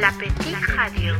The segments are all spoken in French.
La petite radio.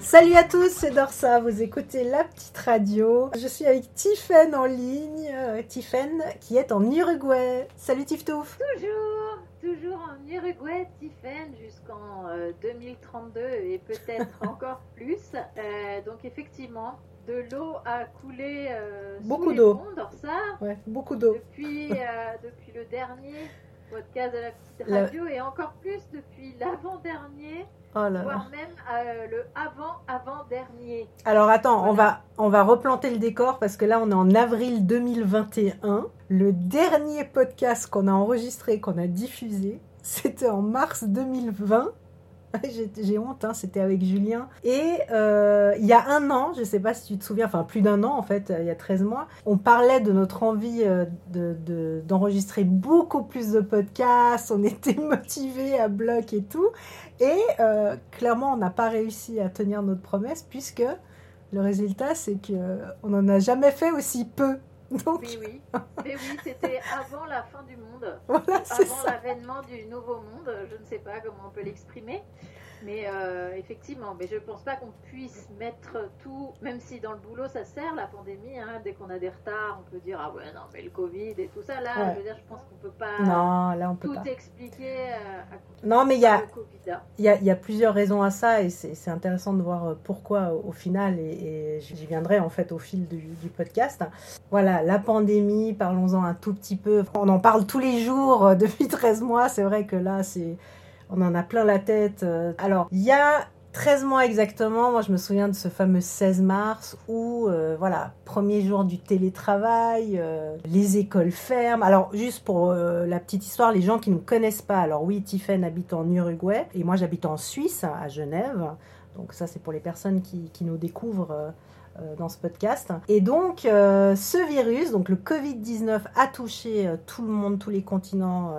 Salut à tous, c'est Dorsa, vous écoutez La Petite Radio. Je suis avec Tiffen en ligne, euh, Tiffen qui est en Uruguay. Salut Tiftouf Toujours, toujours en Uruguay, Tiffen, jusqu'en euh, 2032 et peut-être encore plus. Euh, donc effectivement, de l'eau a coulé euh, sous Beaucoup les d'eau. ponts d'Orsa Ouais, beaucoup d'eau. depuis, euh, depuis le dernier podcast de la petite La- radio et encore plus depuis l'avant-dernier, Oh voire même euh, le avant-avant-dernier. Alors attends, on, va, on va replanter le décor parce que là on est en avril 2021. Le dernier podcast qu'on a enregistré, qu'on a diffusé, c'était en mars 2020. J'ai honte, hein, c'était avec Julien. Et euh, il y a un an, je ne sais pas si tu te souviens, enfin plus d'un an en fait, euh, il y a 13 mois, on parlait de notre envie euh, de- de- d'enregistrer beaucoup plus de podcasts, on était motivés à bloc et tout. Et clairement, on n'a pas réussi à tenir notre promesse puisque le résultat, c'est qu'on n'en a jamais fait aussi peu. Donc, Oui, oui. Mais oui, c'était avant la fin du monde. voilà, avant l'avènement du nouveau monde, je ne sais pas comment on peut l'exprimer, mais euh, effectivement, mais je ne pense pas qu'on puisse mettre tout, même si dans le boulot ça sert la pandémie, hein, dès qu'on a des retards, on peut dire ah ouais non mais le Covid et tout ça, là Ouais. je veux dire je pense qu'on peut pas Non, là, on peut tout pas. expliquer euh, à Non, mais il y a, hein. il y, a, il y a plusieurs raisons à ça et c'est intéressant de voir euh, pourquoi au, final et, et j'y viendrai en fait au fil du, du podcast. Voilà, la pandémie, parlons-en un tout petit peu. On en parle tous les jours depuis 13 mois, c'est vrai que là, c'est on en a plein la tête. euh. Alors, il y a 13 mois exactement, moi je me souviens de ce fameux 16 mars où, euh, voilà, premier jour du télétravail, euh, les écoles ferment. Alors, juste pour la petite histoire, les gens qui ne connaissent pas, alors oui, Tiffen habite en Uruguay et moi j'habite en Suisse, à Genève. Donc ça, c'est pour les personnes qui, nous découvrent dans ce podcast. Et donc, ce virus, donc le Covid-19, a touché tout le monde, tous les continents.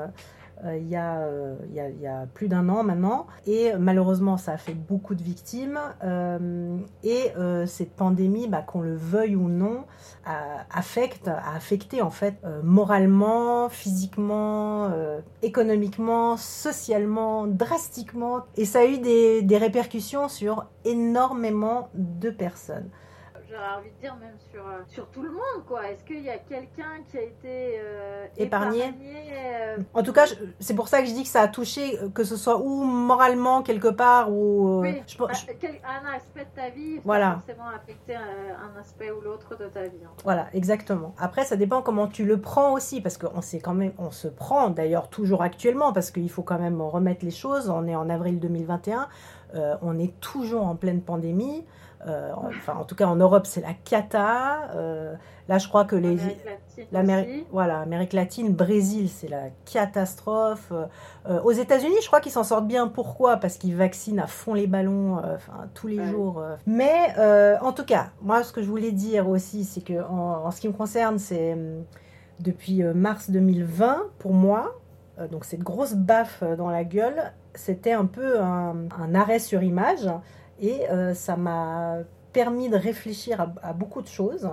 Euh, euh, il y, a, plus d'un an maintenant. Et malheureusement, ça a fait beaucoup de victimes. Euh, et cette pandémie, bah, qu'on le veuille ou non, a, affecte, a affecté en fait moralement, physiquement, économiquement, socialement, drastiquement. Et ça a eu des répercussions sur énormément de personnes. J'aurais envie de dire même sur, euh, sur tout le monde quoi. Est-ce qu'il y a quelqu'un qui a été euh, Épargné euh, En tout cas, c'est pour ça que je dis que ça a touché, que ce soit ou moralement quelque part, ou... Oui, je je- un- aspect de ta vie, Voilà. forcément affecter un, aspect ou l'autre de ta vie. Voilà, exactement. Après, ça dépend comment tu le prends aussi, parce qu'on sait quand même, on se prend d'ailleurs toujours actuellement, parce qu'il faut quand même remettre les choses. On est en avril 2021, euh, on est toujours en pleine pandémie. Euh, enfin, en tout cas, en Europe, c'est la cata. Euh, là, je crois que les, Amérique latine L'Amérique, voilà, Amérique latine, Brésil, c'est la catastrophe. Euh, aux États-Unis, je crois qu'ils s'en sortent bien. Pourquoi? Parce qu'ils vaccinent à fond les ballons, enfin tous les Ouais. jours. Mais en tout cas, moi, ce que je voulais dire aussi, c'est que en, en ce qui me concerne, c'est depuis mars 2020, pour moi, donc cette grosse baffe dans la gueule, c'était un peu un, un arrêt sur image, et euh, ça m'a permis de réfléchir à, beaucoup de choses.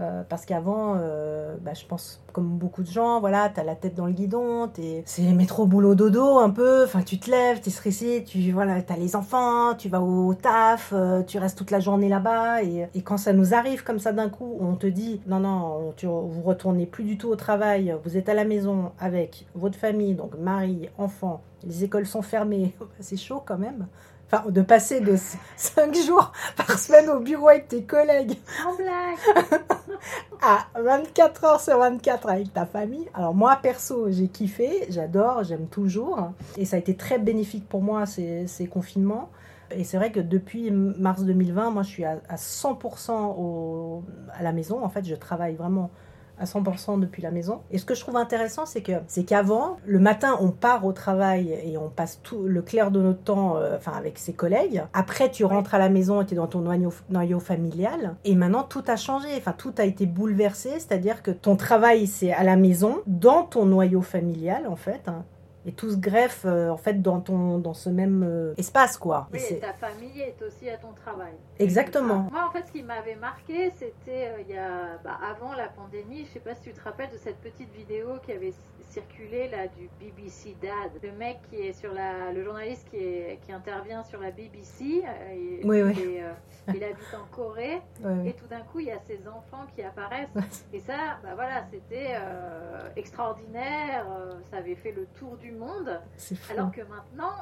Euh, parce qu'avant, euh, bah, je pense comme beaucoup de gens, voilà, t'as la tête dans le guidon, t'es- c'est métro boulot dodo un peu. Enfin, tu te lèves, t'es stressé, tu voilà, t'as les enfants, tu vas au taf, tu restes toute la journée là-bas. Et, quand ça nous arrive comme ça d'un coup, on te dit non non, on- tu, retournez plus du tout au travail, vous êtes à la maison avec votre famille, donc mari, enfant, les écoles sont fermées, c'est chaud quand même. Enfin, de passer de 5 jours par semaine au bureau avec tes collègues En blague à 24 heures sur 24 avec ta famille. Alors moi, perso, j'ai kiffé, j'adore, j'aime toujours. Et ça a été très bénéfique pour moi, ces, ces confinements. Et c'est vrai que depuis mars 2020, moi, je suis à, à 100% au, à la maison. En fait, je travaille vraiment à 100% depuis la maison. Et ce que je trouve intéressant, c'est que c'est qu'avant, le matin, on part au travail et on passe tout le clair de notre temps, euh, enfin avec ses collègues. Après, tu rentres à la maison et tu es dans ton noyau, noyau familial. Et maintenant, tout a changé. Enfin, tout a été bouleversé. C'est-à-dire que ton travail, c'est à la maison, dans ton noyau familial, en fait. hein. Et tout se greffe, euh, en fait, dans, ton, dans ce même euh, espace, quoi. Oui, et ta famille est aussi à ton travail. Exactement. Moi, en fait, ce qui m'avait marqué, c'était euh, il y a, bah, avant la pandémie. Je sais pas si tu te rappelles de cette petite vidéo qui avait circulé là du BBC Dad, le mec qui est sur la, le journaliste qui, est, qui intervient sur la BBC. Oui, oui. Il habite en Corée et tout d'un coup il y a ses enfants qui apparaissent et ça, bah voilà, c'était extraordinaire. ça avait fait le tour du monde. Alors que maintenant,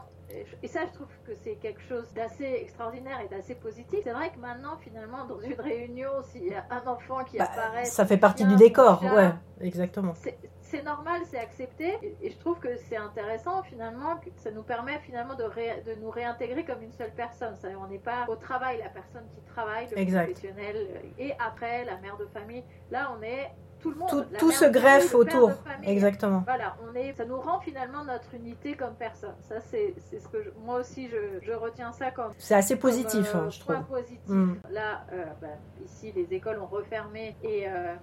et ça, je trouve que c'est quelque chose d'assez extraordinaire et d'assez positif. C'est vrai que maintenant, finalement, dans une réunion, s'il y a un enfant qui bah, apparaît. Ça fait partie du décor, ouais, exactement. C'est normal, c'est accepté. Et, je trouve que c'est intéressant, finalement, que ça nous permet finalement de, de nous réintégrer comme une seule personne. Ça, on n'est pas au travail la personne qui travaille, le professionnel, et après la mère de famille. Là, on est tout le monde. Tout, se greffe autour. Exactement. Voilà, on est, ça nous rend finalement notre unité comme personne. Ça, c'est ce que moi aussi, je, je, retiens ça comme. C'est assez positif, euh, hein, je trouve. positif. Mm. Là, euh, bah, ici, les écoles ont refermé et. Euh,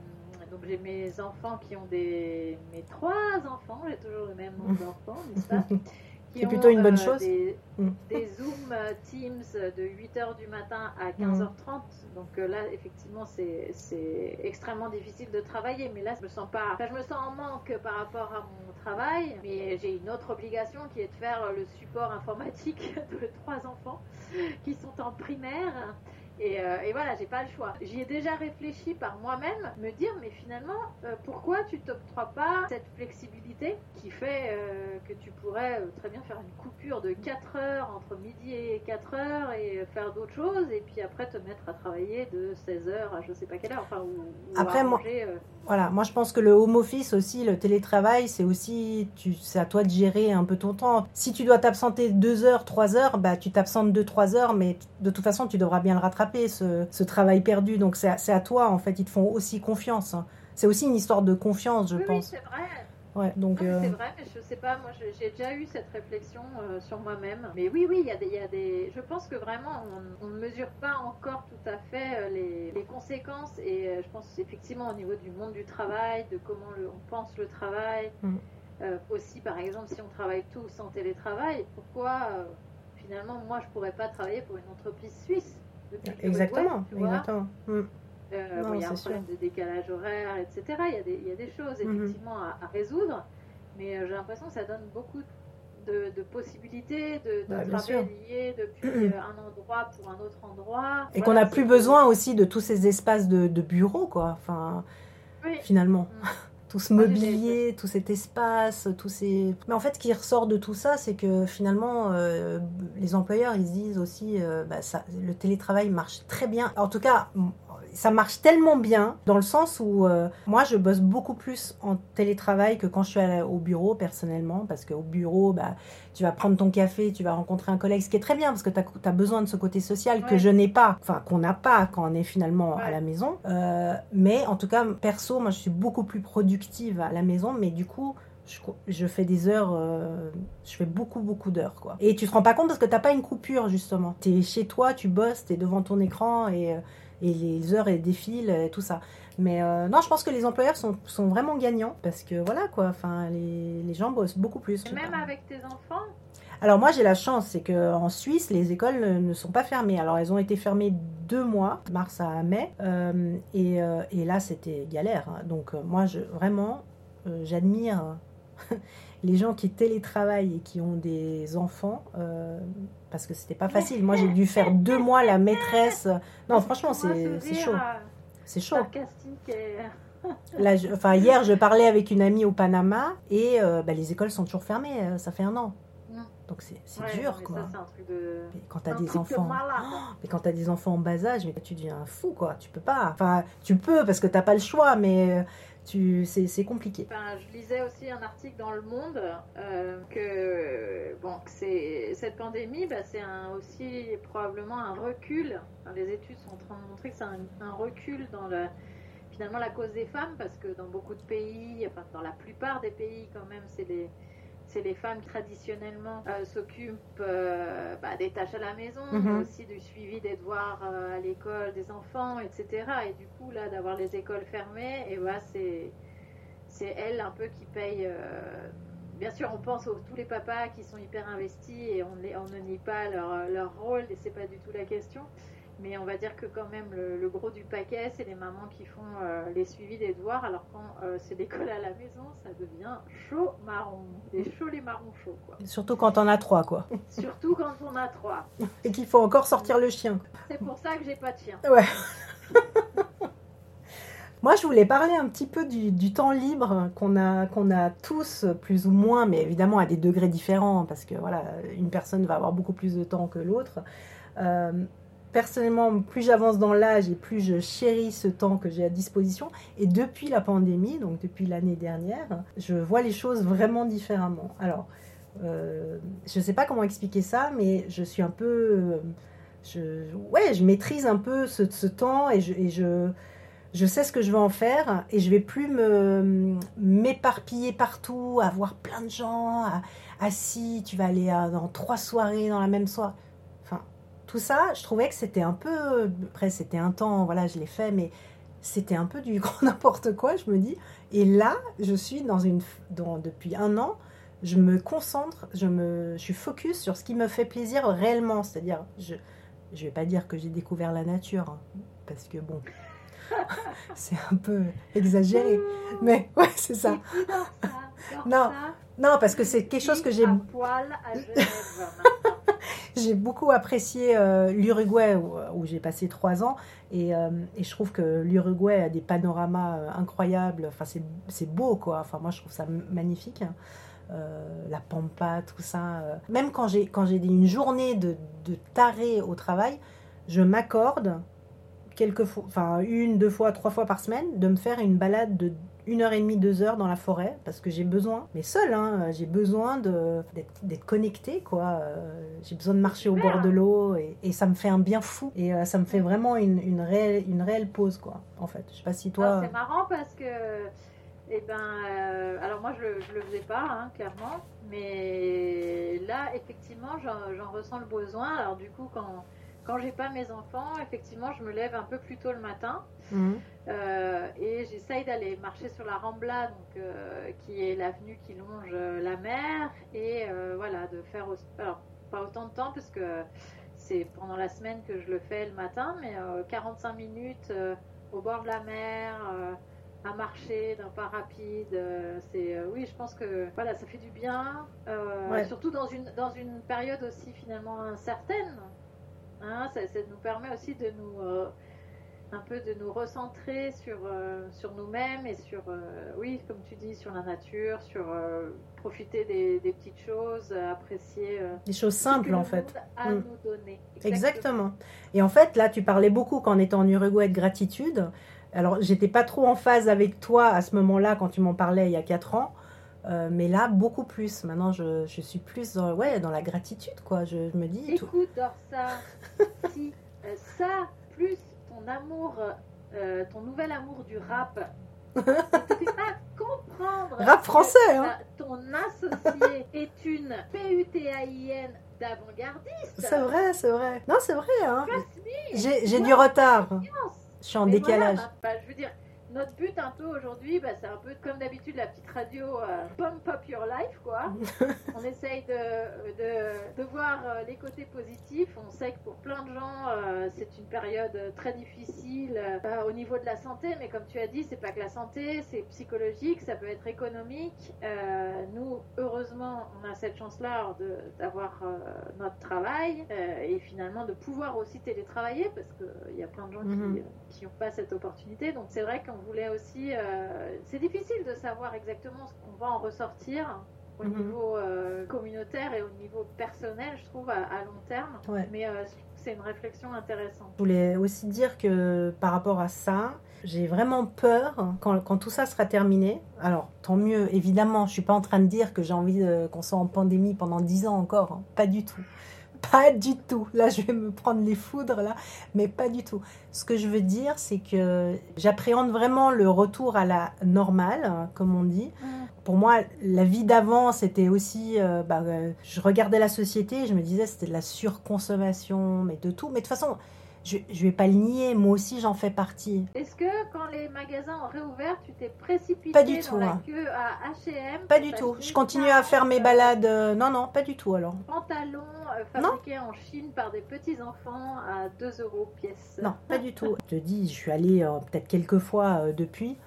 donc j'ai mes enfants qui ont des mes trois enfants, j'ai toujours le même nombre d'enfants, n'est-ce pas? C'est plutôt une bonne euh, chose. Mm. Des, Zoom euh, Teams de 8h du matin à 15h30. Mm. Donc euh, là, effectivement, c'est extrêmement difficile de travailler. Mais là, je me sens pas. je me sens en manque par rapport à mon travail. Mais j'ai une autre obligation qui est de faire le support informatique de trois enfants qui sont en primaire. Euh, et, voilà, j'ai pas le choix. J'y ai déjà réfléchi par moi-même, me dire, mais finalement, euh, pourquoi tu t'octroies pas cette flexibilité qui fait euh, que tu pourrais très bien faire une coupure de 4 heures entre midi et 4 heures et faire d'autres choses, et puis après te mettre à travailler de 16 heures à je sais pas quelle heure. Enfin, ou, après, moi, voilà, moi je pense que le home office aussi, le télétravail, c'est aussi, c'est à toi de gérer un peu ton temps. Si tu dois t'absenter 2 heures, 3 heures, bah tu t'absentes 2-3 heures, mais de toute façon, tu devras bien le rattraper ce, travail perdu. Donc c'est à, toi, en fait, ils te font aussi confiance. Hein. C'est aussi une histoire de confiance, je pense. Oui, c'est vrai. Ouais, donc. Euh, c'est vrai, mais je sais pas, moi j'ai déjà eu cette réflexion euh, sur moi-même. Mais oui, oui, il y, a des, y a des. Je pense que vraiment, on, ne mesure pas encore tout à fait euh, les, les conséquences. Et je pense effectivement au niveau du monde du travail, de comment le, on pense le travail. Mm. aussi, par exemple, si on travaille tous en télétravail, pourquoi finalement moi je pourrais pas travailler pour une entreprise suisse? Exactement, exactement. Mm. Euh, il y a un problème de décalage horaire, etc. Il y a des, il y a des choses mm-hmm. effectivement à, résoudre, mais euh, j'ai l'impression que ça donne beaucoup de, de possibilités de, de bah, travailler depuis euh, un endroit pour un autre endroit. Et qu'on n'a plus besoin aussi de tous ces espaces de, de bureau, quoi. Enfin, finalement. Tout ce mobilier, tout cet espace, tous ces... Mais en fait, ce qui ressort de tout ça, c'est que finalement, euh, les employeurs, ils disent aussi, euh, bah, ça, le télétravail marche très bien. En tout cas, ça marche tellement bien dans le sens où euh, moi je bosse beaucoup plus en télétravail que quand je suis au bureau personnellement parce qu'au bureau bah, tu vas prendre ton café, tu vas rencontrer un collègue, ce qui est très bien parce que tu as, besoin de ce côté social que je n'ai pas, enfin qu'on n'a pas quand on est finalement à la maison. Euh, mais en tout cas, perso, moi je suis beaucoup plus productive à la maison, mais du coup, je, fais des heures, euh, je fais beaucoup, beaucoup d'heures, quoi. Et tu te rends pas compte parce que t'as pas une coupure, justement. Tu es chez toi, tu bosses, tu es devant ton écran et et les heures et défilent et tout ça. Mais euh, non, je pense que les employeurs sont, sont, vraiment gagnants parce que voilà quoi, enfin les, les gens bossent beaucoup plus. même avec tes enfants? Alors moi j'ai la chance, c'est qu'en Suisse les écoles ne sont pas fermées. Alors elles ont été fermées deux mois, mars à mai, euh, et, euh, et, là c'était galère. Hein. Donc moi je, vraiment j'admire les gens qui télétravaillent et qui ont des enfants, euh, parce que c'était pas facile. Moi, j'ai dû faire deux mois la maîtresse. Non, franchement, c'est chaud. C'est chaud. Là, enfin, hier, je parlais avec une amie au Panama et euh, bah, les écoles sont toujours fermées. Euh, ça fait un an. Donc c'est dur quoi. Ça, un truc de... quand tu as des enfants, mais quand as des enfants en bas âge, mais tu deviens fou quoi. Tu peux pas. Enfin, tu peux parce que t'as pas le choix, mais c'est compliqué. je lisais aussi un article dans Le Monde euh, que bon, cette pandémie, bah, c'est aussi probablement un recul. les études sont en train de montrer que c'est un, recul dans le, finalement la cause des femmes, parce que dans beaucoup de pays, dans la plupart des pays quand même, c'est les c'est les femmes qui traditionnellement euh, s'occupent euh, bah, des tâches à la maison, mais mhm. aussi du suivi des devoirs euh, à l'école des enfants, etc. Et du coup, là, d'avoir les écoles fermées, et bah, c'est c'est elles un peu qui payent. bien sûr, on pense aux tous les papas qui sont hyper investis et on, on ne nie pas leur, leur rôle, et c'est pas du tout la question. Mais on va dire que quand même le, gros du paquet, c'est les mamans qui font euh, les suivis des devoirs, alors quand euh, c'est l'école à la maison, ça devient chaud marron. Des chauds les marrons chauds, quoi. Surtout quand on a trois, quoi. Surtout quand on a trois. Et qu'il faut encore sortir le chien. C'est pour ça que j'ai pas de chien. Ouais. Moi, je voulais parler un petit peu du, temps libre qu'on a, qu'on a tous, plus ou moins, mais évidemment à des degrés différents, parce que voilà, une personne va avoir beaucoup plus de temps que l'autre. Euh, personnellement, plus j'avance dans l'âge et plus je chéris ce temps que j'ai à disposition. Et depuis la pandémie, donc depuis l'année dernière, je vois les choses vraiment différemment. Alors, euh, je ne sais pas comment expliquer ça, mais je suis un peu... Je, ouais, je maîtrise un peu ce, temps et je, sais ce que je veux en faire et je vais plus m'éparpiller partout, avoir plein de gens assis, tu vas aller dans trois soirées dans la même soirée. Tout ça, je trouvais que c'était un peu après c'était un temps, voilà, je l'ai fait mais c'était un peu du grand n'importe quoi, je me dis. Et là, je suis dans une dans, depuis un an, je me concentre, je me je suis focus sur ce qui me fait plaisir réellement, c'est-à-dire je je vais pas dire que j'ai découvert la nature hein, parce que bon, c'est un peu exagéré. Mais ouais, c'est ça. non, non, parce que c'est quelque chose que j'ai. j'ai beaucoup apprécié euh, l'Uruguay où, j'ai passé trois ans et, euh, et je trouve que l'Uruguay a des panoramas euh, incroyables. Enfin, c'est beau quoi. Enfin, moi je trouve ça magnifique. Hein. la pampa, tout ça. Même quand j'ai quand j'ai une journée de, de taré au travail, je m'accorde quelques fois, enfin une, deux fois, trois fois par semaine, de me faire une balade de une heure et demie, deux heures dans la forêt, parce que j'ai besoin, mais seul, hein, j'ai besoin d'être connecté, quoi. Euh, j'ai besoin de marcher au bord de l'eau, et, ça me fait un bien fou, et euh, ça me fait vraiment une, réelle, pause, quoi, en fait. Je sais pas si toi... C'est marrant parce que... Eh ben, euh, alors moi je, le faisais pas, hein, clairement, mais là effectivement j'en ressens le besoin. Alors du coup quand quand j'ai pas mes enfants, effectivement, je me lève un peu plus tôt le matin mhm. euh, et j'essaye d'aller marcher sur la Rambla, donc, euh, qui est l'avenue qui longe euh, la mer, et voilà, de faire alors, pas autant de temps parce que c'est pendant la semaine que je le fais le matin, mais 45 minutes au bord de la mer à marcher d'un pas rapide. c'est oui, je pense que voilà, ça fait du bien, surtout dans une dans une période aussi finalement incertaine. Hein, ça, nous permet aussi de nous euh, un peu de nous recentrer sur, euh, sur nous-mêmes et sur, euh, oui, comme tu dis, sur la nature, sur profiter des, petites choses, apprécier. des choses simples en fait. À mm. nous donner. Exactement. Et en fait, là, tu parlais beaucoup quand on était en Uruguay de gratitude. Alors, j'étais pas trop en phase avec toi à ce moment-là quand tu m'en parlais il y a 4 ans. Euh, mais là, beaucoup plus. Maintenant, je, je, suis plus dans, ouais, dans la gratitude, quoi. Je, me dis. Écoute, ça, si euh, ça, plus ton amour, euh, ton nouvel amour du rap, te pas comprendre. Rap français, hein. Ton associé est une P-U-T-A-I-N d'avant-gardiste. C'est vrai, c'est vrai. Non, c'est vrai, hein. J'ai du retard. Je suis en décalage. Bah, je veux dire, notre but un peu aujourd'hui, bah, c'est un peu comme d'habitude la petite radio euh, Pump Up Your Life, quoi. on essaye de, de, voir euh, les côtés positifs. On sait que pour plein de gens, euh, c'est une période très difficile au niveau de la santé, mais comme tu as dit, c'est pas que la santé, c'est psychologique, ça peut être économique. nous, heureusement, on a cette chance-là d'avoir notre travail et finalement de pouvoir aussi télétravailler parce qu'il y a plein de gens qui n'ont mhm. pas cette opportunité. Donc c'est vrai qu'on voulait aussi. Euh, c'est difficile de savoir exactement ce qu'on va en ressortir au mhm. niveau euh, communautaire et au niveau personnel, je trouve, à, long terme. Mais euh, c'est une réflexion intéressante. Je voulais aussi dire que par rapport à ça, j'ai vraiment peur quand, quand, tout ça sera terminé. Alors, tant mieux, évidemment, je suis pas en train de dire que j'ai envie qu'on soit en pandémie pendant 10 ans encore, hein. pas du tout. Pas du tout. Là, je vais me prendre les foudres, là, mais pas du tout. Ce que je veux dire, c'est que j'appréhende vraiment le retour à la normale, comme on dit. Mm. Pour moi, la vie d'avant, c'était aussi. Euh, bah, euh, je regardais la société, je me disais, c'était de la surconsommation, mais de tout. Mais de toute façon, je, je vais pas le nier, moi aussi j'en fais partie. Est-ce que quand les magasins ont réouvert, tu t'es précipité pas du tout, dans hein. la queue à H&M Pas du tout. Je continue à faire mes balades. Euh, non, non, pas du tout alors. Pantalon, euh, fabriqués en Chine par des petits enfants à 2 euros pièce. Non, pas du tout. Je te dis, je suis allée euh, peut-être quelques fois euh, depuis.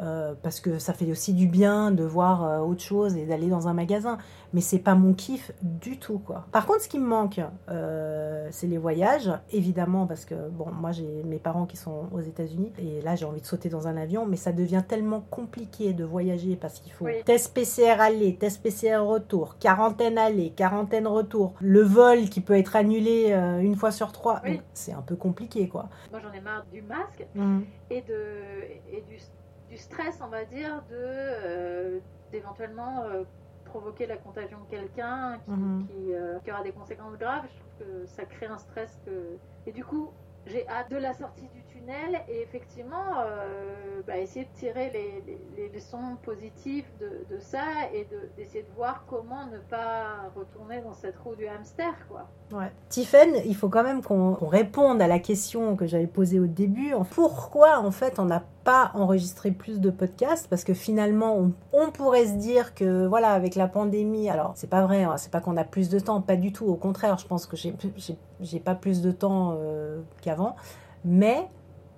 Euh, parce que ça fait aussi du bien de voir euh, autre chose et d'aller dans un magasin. Mais c'est pas mon kiff du tout, quoi. Par contre, ce qui me manque, euh, c'est les voyages, évidemment, parce que bon, moi j'ai mes parents qui sont aux États-Unis et là j'ai envie de sauter dans un avion, mais ça devient tellement compliqué de voyager parce qu'il faut Oui. test PCR aller, test PCR retour, quarantaine aller, quarantaine retour, le vol qui peut être annulé une fois sur trois. Oui. Donc, C'est un peu compliqué, quoi. Moi, j'en ai marre du masque Mm. et, de, et du, du stress, on va dire, de euh, d'éventuellement euh, provoquer la contagion de quelqu'un qui, Mhm. qui, euh, qui aura des conséquences graves. Je trouve que ça crée un stress que... Et du coup, j'ai hâte de la sortie du et effectivement euh, bah, essayer de tirer les, leçons positives de, ça et de- d'essayer de voir comment ne pas retourner dans cette roue du hamster quoi. Ouais. Tiffen, il faut quand même qu'on réponde à la question que j'avais posée au début. Pourquoi, en fait, on n'a pas enregistré plus de podcasts Parce que finalement, on, pourrait se dire que, voilà, avec la pandémie, alors c'est pas vrai, hein, c'est pas qu'on a plus de temps, pas du tout. Au contraire, je pense que j'ai pas plus de temps euh, qu'avant. Mais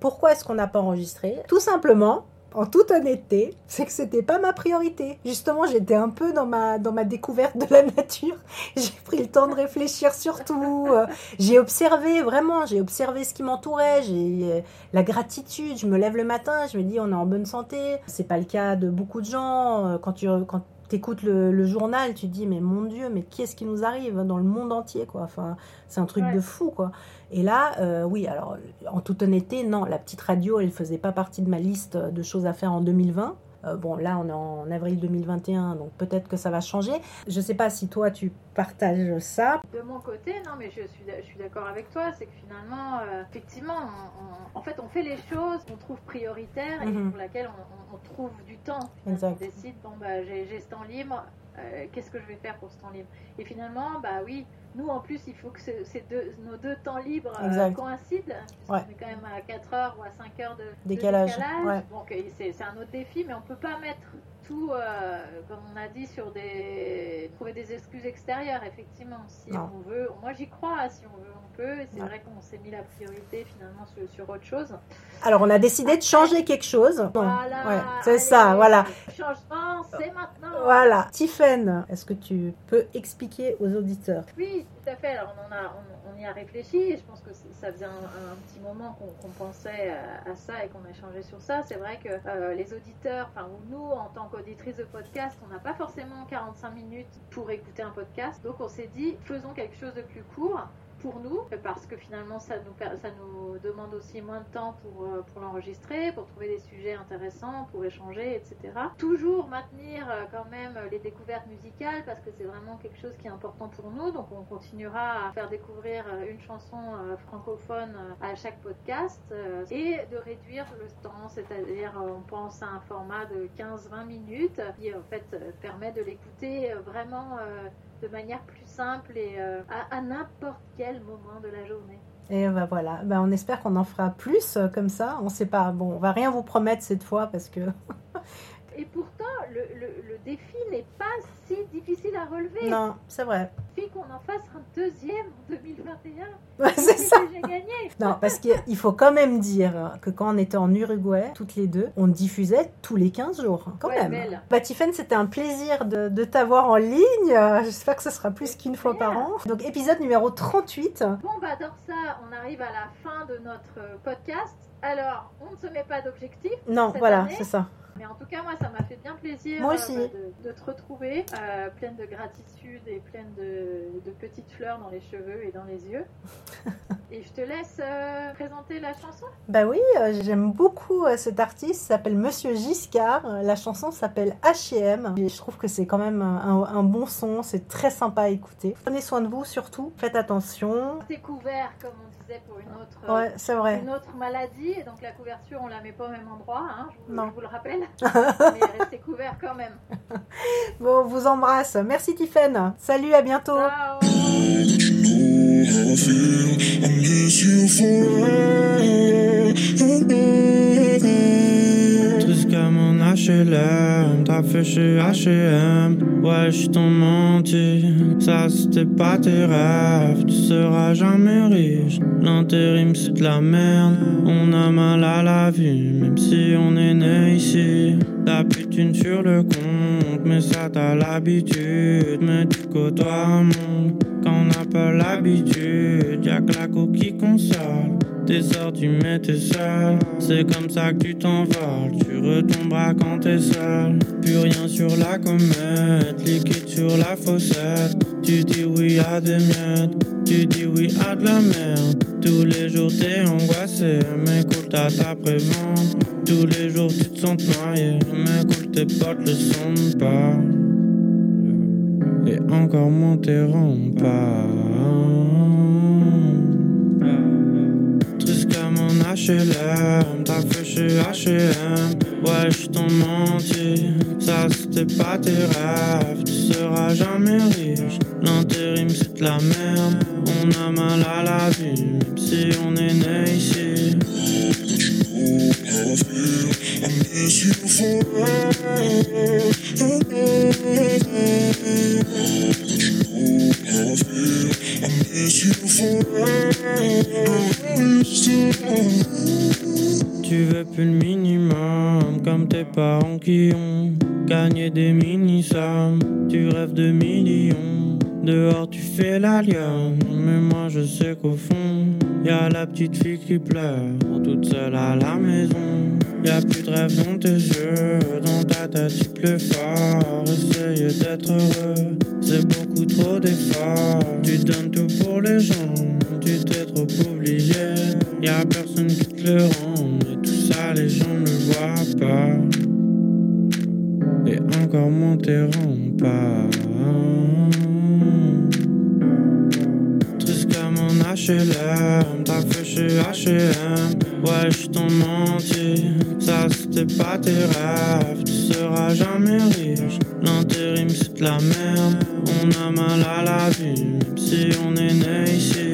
pourquoi est-ce qu'on n'a pas enregistré? Tout simplement. En toute honnêteté, c'est que c'était pas ma priorité. Justement, j'étais un peu dans ma, dans ma découverte de la nature. J'ai pris le temps de réfléchir sur tout. Euh, J'ai observé, vraiment, j'ai observé ce qui m'entourait. J'ai euh, la gratitude. Je me lève le matin, je me dis on est en bonne santé. C'est pas le cas de beaucoup de gens. Euh, Quand tu quand écoutes le, le journal, tu te dis mais mon Dieu, mais qu'est-ce qui nous arrive dans le monde entier quoi. Enfin, c'est un truc Ouais. de fou quoi. Et là, euh, oui, alors en toute honnêteté, non, la petite radio, elle faisait pas partie de ma liste de choses à faire en 2020. Euh, bon, là, on est en avril 2021, donc peut-être que ça va changer. Je sais pas si toi, tu partages ça. De mon côté, non, mais je suis, je suis d'accord avec toi, c'est que finalement, euh, effectivement, on- on- en fait, on fait les choses qu'on trouve prioritaires et Mhm. pour laquelle on, trouve du temps. Exact. On décide, bon, bah, j'ai j'ai ce temps libre, euh, qu'est-ce que je vais faire pour ce temps libre? Et finalement, bah oui, nous en plus, il faut que ce- ces deux, nos deux temps libres euh, coïncident. puisqu'on Ouais. est quand même à 4 heures ou à 5 heures de de Décalage, ouais. Donc euh, c'est c'est un autre défi, mais on peut pas mettre tout, euh, comme on a dit, sur des trouver des excuses extérieures. Effectivement, si Non. on veut, moi j'y crois. Si on veut, on peut. C'est Ouais. vrai qu'on s'est mis la priorité finalement sur, sur autre chose. Alors, on a décidé de changer quelque chose. Bon, Voilà. ouais, c'est ça, voilà. Changement, c'est maintenant. Voilà. Tiffen, est-ce que tu peux expliquer aux auditeurs? Oui, tout à fait. Alors on, en a, on, on y a réfléchi et je pense que ça faisait un, un petit moment qu'on pensait à, à ça et qu'on a échangé sur ça. C'est vrai que euh, les auditeurs, enfin ou nous en tant qu'auditrices de podcast, on n'a pas forcément 45 minutes pour écouter un podcast. Donc on s'est dit, faisons quelque chose de plus court pour nous, parce que finalement ça nous, demande aussi moins de temps pour, euh, pour l'enregistrer, pour trouver des sujets intéressants, pour échanger, etc. Toujours maintenir euh, quand même les découvertes musicales, parce que c'est vraiment quelque chose qui est important pour nous, donc on continuera à faire découvrir euh, une chanson francophone à chaque podcast, et de réduire le temps, c'est-à-dire on pense à un format de 15-20 minutes, qui en fait permet de l'écouter vraiment de manière plus simple et euh, à, à n'importe quel moment de la journée. Et ben voilà, ben on espère qu'on en fera plus euh, comme ça. On sait pas, bon, on va rien vous promettre cette fois parce que Et pourtant, le, le- le défi n'est pas si difficile à relever. non, c'est vrai. Qu'on en fasse un deuxième en 2021. Ouais, c'est ça. J'ai gagné. Non, parce qu'il faut quand même dire que quand on était en Uruguay, toutes les deux, on diffusait tous les 15 jours, quand Ouais, même. belle. Bah, Tiffen, c'était un plaisir de, de t'avoir en ligne. J'espère que ce sera plus qu'une fois par an. Donc, épisode numéro 38. Bon, bah, dans ça, on arrive à la fin de notre euh, podcast. Alors, on ne se met pas d'objectif, Non, voilà, c'est ça. Mais en tout cas, moi, ça m'a fait bien plaisir Moi euh, aussi. bah, de, de te retrouver, euh, pleine de gratitude et pleine de, de petites fleurs dans les cheveux et dans les yeux. et je te laisse euh, présenter la chanson. Bah oui, j'aime beaucoup cet artiste, il s'appelle Monsieur Giscard. La chanson s'appelle H&M. Et je trouve que c'est quand même un, un bon son, c'est très sympa à écouter. Prenez soin de vous surtout, faites attention. T'es couvert, comme on disait, pour une autre, Ouais, c'est vrai. une autre maladie. Et donc, la couverture, on la met pas au même endroit, hein, je, vous, Non. je vous le rappelle. mais restez couvert quand même. Bon, on vous embrasse. Merci Tiffen. Salut, à bientôt. Ciao HLM, t'as fait chez HM. Ouais, je menti, ça c'était pas tes rêves. Tu seras jamais riche, l'intérim c'est de la merde. On a mal à la vie, même si on est né ici. La putine sur le compte, mais ça t'as l'habitude. Mais tu côtoies un monde quand on n'a pas l'habitude. Y'a que la coquille console. T'es sorti mais t'es seul C'est comme ça que tu t'envoles Tu retomberas quand t'es seul Plus rien sur la comète Liquide sur la fossette. Tu dis oui à des miettes Tu dis oui à de la merde. Tous les jours t'es angoissé Mais cool t'as ta prévente. Tous les jours tu te sens noyé Mais cool tes potes le sont pas. Et encore moins tes HLM, t'as fait chez HM. Ouais, je t'en menti, ça c'était pas tes rêves. Tu seras jamais riche, l'intérim c'est de la merde. On a mal à la vie, si on est né ici. Tu veux plus le minimum comme tes parents qui ont gagné des mini-sommes. Tu rêves de millions. Dehors tu fais la lionne, mais moi je sais qu'au fond, y a la petite fille qui pleure, toute seule à la maison. Y a plus de rêve dans tes yeux, dans ta tête il pleut fort. Essaye d'être heureux, c'est beaucoup trop d'efforts. Tu donnes tout pour les gens, tu t'es trop oublié. Y a personne qui te le rend, et tout ça les gens ne voient pas. Et encore moins tes pas. HLM, t'as fait chez HM. Ouais, je t'en menti, ça c'était pas tes rêves. Tu seras jamais riche, l'intérim c'est la merde. On a mal à la vie, si on est né ici.